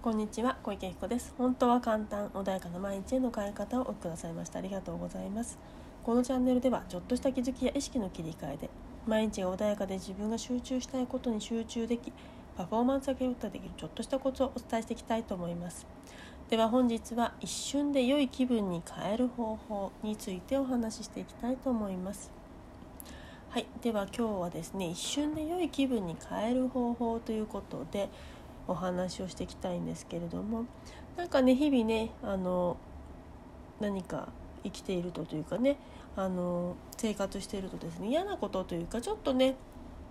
こんにちは小池彦です。本当は簡単穏やかな毎日への変え方をお聞きくださいました。ありがとうございます。このチャンネルではちょっとした気づきや意識の切り替えで毎日が穏やかで自分が集中したいことに集中できパフォーマンス上げることができるちょっとしたコツをお伝えしていきたいと思います。では本日は一瞬で良い気分に変える方法についてお話ししていきたいと思います。はい、では今日はですね一瞬で良い気分に変える方法ということでお話をしていきたいんですけれどもなんかね日々ねあの何か生きているとというかねあの生活しているとですね嫌なことというかちょっとね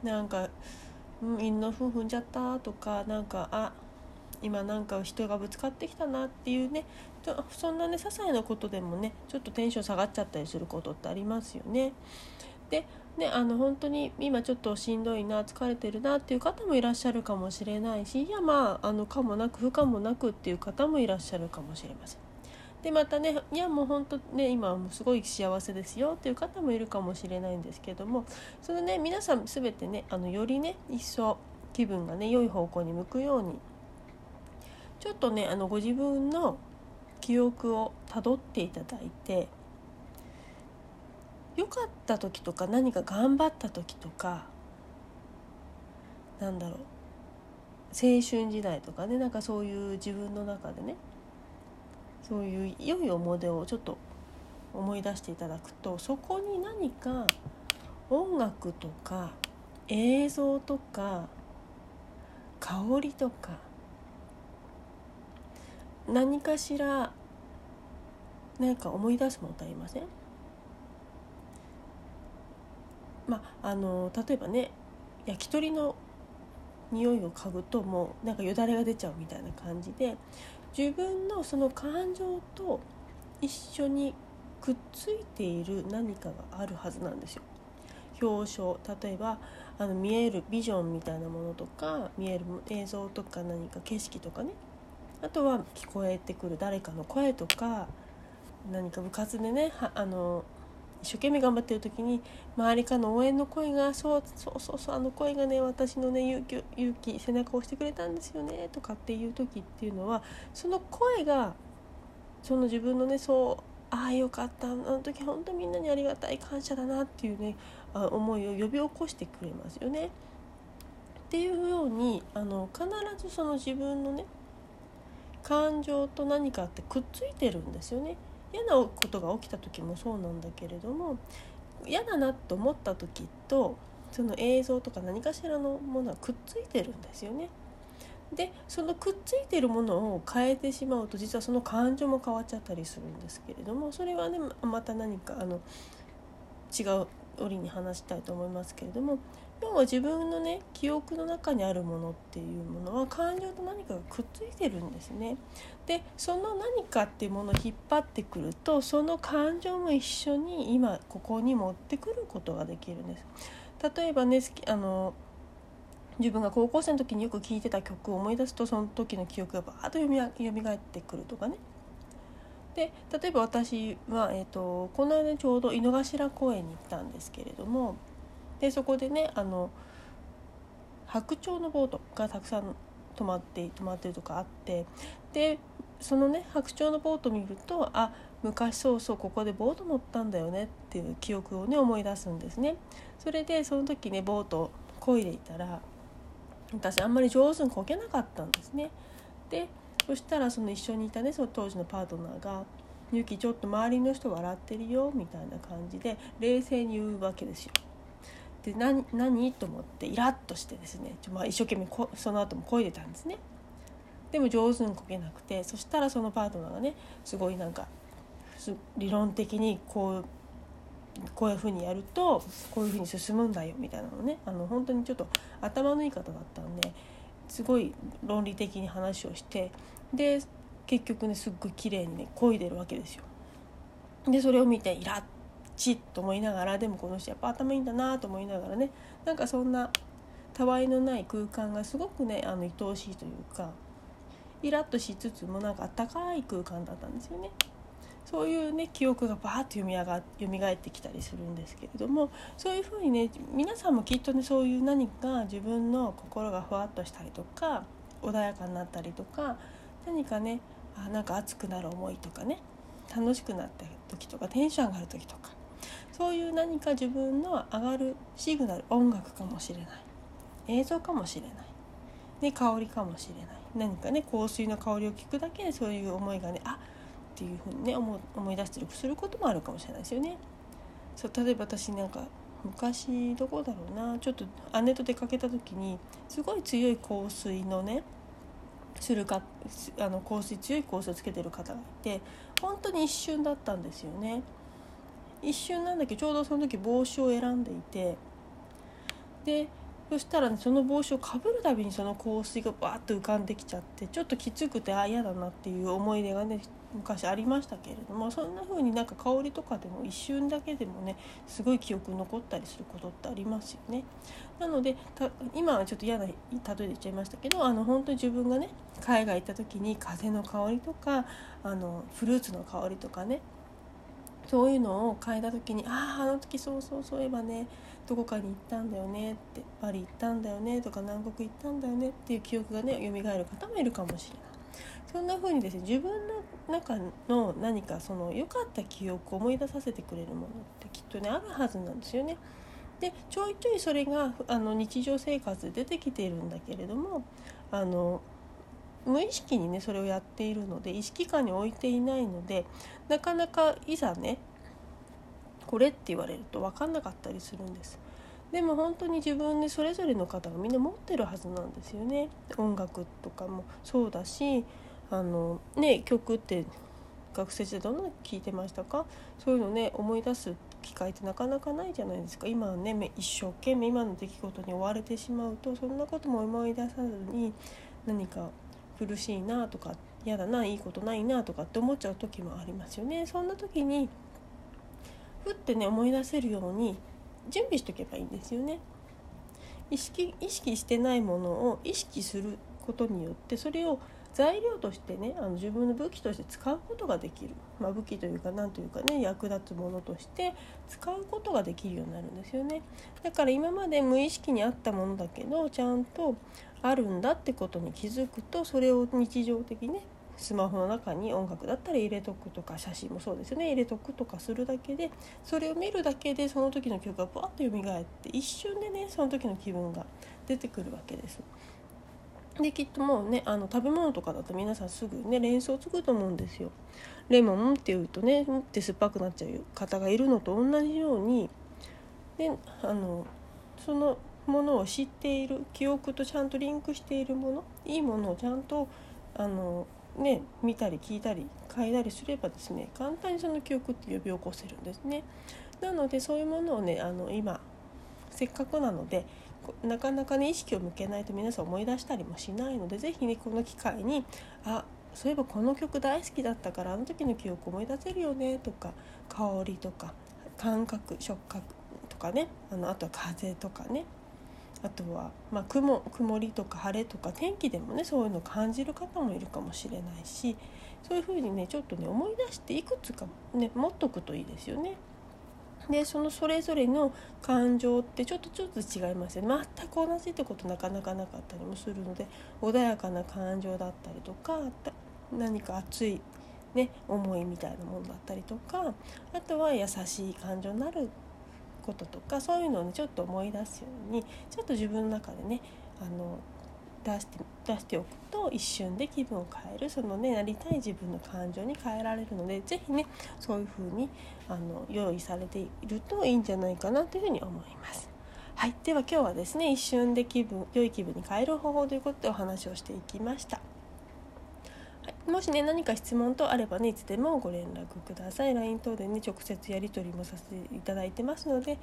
なんか「うん、のふん踏んじゃった」とかなんか「あ今なんか人がぶつかってきたな」っていうねそんなね些細なことでもねちょっとテンション下がっちゃったりすることってありますよね。でね、あの本当に今ちょっとしんどいな疲れてるなっていう方もいらっしゃるかもしれないしいやまああのかもなく不可もなくっていう方もいらっしゃるかもしれません。でまたねいやもう本当ね今もうすごい幸せですよっていう方もいるかもしれないんですけどもそのね皆さん全てねあのよりね一層気分がね良い方向に向くようにちょっとねあのご自分の記憶をたどっていただいて良かった時とか何か頑張った時とかなんだろう。青春時代とかねなんかそういう自分の中でねそういう良い思い出をちょっと思い出していただくとそこに何か音楽とか映像とか香りとか何かしら何か思い出すものってありません？まあ、あの例えばね焼き鳥の匂いを嗅ぐともうなんかよだれが出ちゃうみたいな感じで自分のその感情と一緒にくっついている何かがあるはずなんですよ。表彰例えばあの見えるビジョンみたいなものとか見える映像とか何か景色とかねあとは聞こえてくる誰かの声とか何か部活でねあの一生懸命頑張ってる時に周りからの応援の声がそうそうそうそうあの声がね私のね勇気勇気背中を押してくれたんですよねとかっていう時っていうのはその声がその自分のねそうああよかったあの時本当みんなにありがたい感謝だなっていうね思いを呼び起こしてくれますよね。っていうようにあの必ずその自分のね感情と何かってくっついてるんですよね。嫌なことが起きた時もそうなんだけれども嫌だなと思った時とその映像とか何かしらのものはくっついてるんですよね。でそのくっついてるものを変えてしまうと実はその感情も変わっちゃったりするんですけれどもそれはねまた何かあの違う折に話したいと思いますけれども要は自分のね記憶の中にあるものっていうものは感情と何かがくっついてるんですね。でその何かっていうものを引っ張ってくるとその感情も一緒に今ここに持ってくることができるんです。例えばねあの自分が高校生の時によく聴いてた曲を思い出すとその時の記憶がバーッとよみがえってくるとかね。で例えば私は、えーと、この間ちょうど井の頭公園に行ったんですけれどもでそこでねあの白鳥のボートがたくさん止まって止まってるとかあってでそのね白鳥のボート見るとあ昔そうそうここでボート乗ったんだよねっていう記憶をね思い出すんですね。それでその時ねボート漕いでいたら私あんまり上手に漕げなかったんですね。でそしたらその一緒にいたねその当時のパートナーが「ゆきちょっと周りの人笑ってるよ」みたいな感じで冷静に言うわけですよ。で何何と思ってイラッとしてですね、まあ、一生懸命こその後も漕いでたんですね。でも上手に漕げなくてそしたらそのパートナーがねすごいなんか理論的にこうこういうふうにやるとこういうふうに進むんだよみたいなのねあの本当にちょっと頭のいい方だったんですごい論理的に話をしてで結局ねすっごい綺麗にね漕いでるわけですよ。でそれを見てイラッチッと思いながらでもこの人やっぱ頭いいんだなと思いながらねなんかそんなたわいのない空間がすごくねあの愛おしいというかイラッとしつつもなんかあったかい空間だったんですよね。そういうね記憶がバーッと読み上が蘇ってきたりするんですけれどもそういうふうにね皆さんもきっとねそういう何か自分の心がふわっとしたりとか穏やかになったりとか何かねあなんか熱くなる思いとかね楽しくなった時とかテンション上がる時とかそういう何か自分の上がるシグナル音楽かもしれない。映像かもしれない、ね、香りかもしれない。何かね香水の香りを聞くだけでそういう思いがねあっていうふうにね思思い出したりすることもあるかもしれないですよね。そう例えば私なんか昔どこだろうな。ちょっと姉と出かけた時にすごい強い香水のねするかあの香水強い香水をつけてる方がいて本当に一瞬だったんですよね。一瞬なんだけちょうどその時帽子を選んでいてでそしたら、ね、その帽子をかぶるたびにその香水がバーッと浮かんできちゃってちょっときつくてあ嫌だなっていう思い出がね昔ありましたけれどもそんな風になんか香りとかでも一瞬だけでもねすごい記憶残ったりすることってありますよね。なので今はちょっと嫌な例えで言っちゃいましたけどあの本当に自分がね海外行った時に風の香りとかあのフルーツの香りとかねそういうのを嗅いだ時にあああの時そうそうそういえばねどこかに行ったんだよねってパリ行ったんだよねとか南国行ったんだよねっていう記憶がね蘇る方もいるかもしれないそんな風にですね自分の中の何かその良かった記憶を思い出させてくれるものってきっとねあるはずなんですよね。でちょいちょいそれがあの日常生活で出てきているんだけれどもあの無意識にねそれをやっているので意識下に置いていないのでなかなかいざねこれって言われると分かんなかったりするんです。でも本当に自分でそれぞれの方がみんな持ってるはずなんですよね。音楽とかもそうだしあのね曲って学生時代どんなの聴いてましたか？そういうのね思い出す機会ってなかなかないじゃないですか。今はね一生懸命今の出来事に追われてしまうとそんなことも思い出さずに何か苦しいなとか嫌だないいことないなとかって思っちゃう時もありますよね。そんな時にふってね思い出せるように準備しとけばいいんですよね。意識意識してないものを意識することによってそれを材料としてねあの自分の武器として使うことができる、まあ、武器というか何というかね役立つものとして使うことができるようになるんですよね。だから今まで無意識にあったものだけどちゃんとあるんだってことに気づくとそれを日常的にねスマホの中に音楽だったら入れとくとか写真もそうですよね。入れとくとかするだけでそれを見るだけでその時の曲がバッと蘇って一瞬でねその時の気分が出てくるわけです。できっともうねあの食べ物とかだと皆さんすぐね連想つくと思うんですよ。レモンっていうとねって酸っぱくなっちゃう方がいるのと同じようにであのそのものを知っている記憶とちゃんとリンクしているものいいものをちゃんとあのね見たり聞いたり嗅いだりすればですね簡単にその記憶って呼び起こせるんですね。なのでそういうものをねあの今せっかくなのでなかなかね意識を向けないと皆さん思い出したりもしないので是非ねこの機会にあそういえばこの曲大好きだったからあの時の記憶思い出せるよねとか香りとか感覚触覚とかねあのあとは風とかねあとは、まあ、雲曇りとか晴れとか天気でもねそういうのを感じる方もいるかもしれないしそういうふうにねちょっとね思い出していくつかね持っとくといいですよね。でそのそれぞれの感情ってちょっとちょっと違いますよね。全く同じってことなかなかなかったりもするので穏やかな感情だったりとか何か熱い、ね、思いみたいなものだったりとかあとは優しい感情になることとかそういうのをねちょっと思い出すようにちょっと自分の中でねあの出して出しておくと一瞬で気分を変えるそのねなりたい自分の感情に変えられるので是非ねそういう風にあの用意されているといいんじゃないかなというふうに思います。はい、では今日はですね一瞬で気分良い気分に変える方法ということでお話をしていきました。もしね何か質問とあればねいつでもご連絡ください LINE 等でね直接やり取りもさせていただいてますので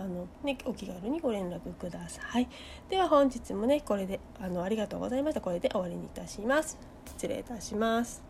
あの、ね、お気軽にご連絡ください。では本日もねこれであのありがとうございました。これで終わりにいたします。失礼いたします。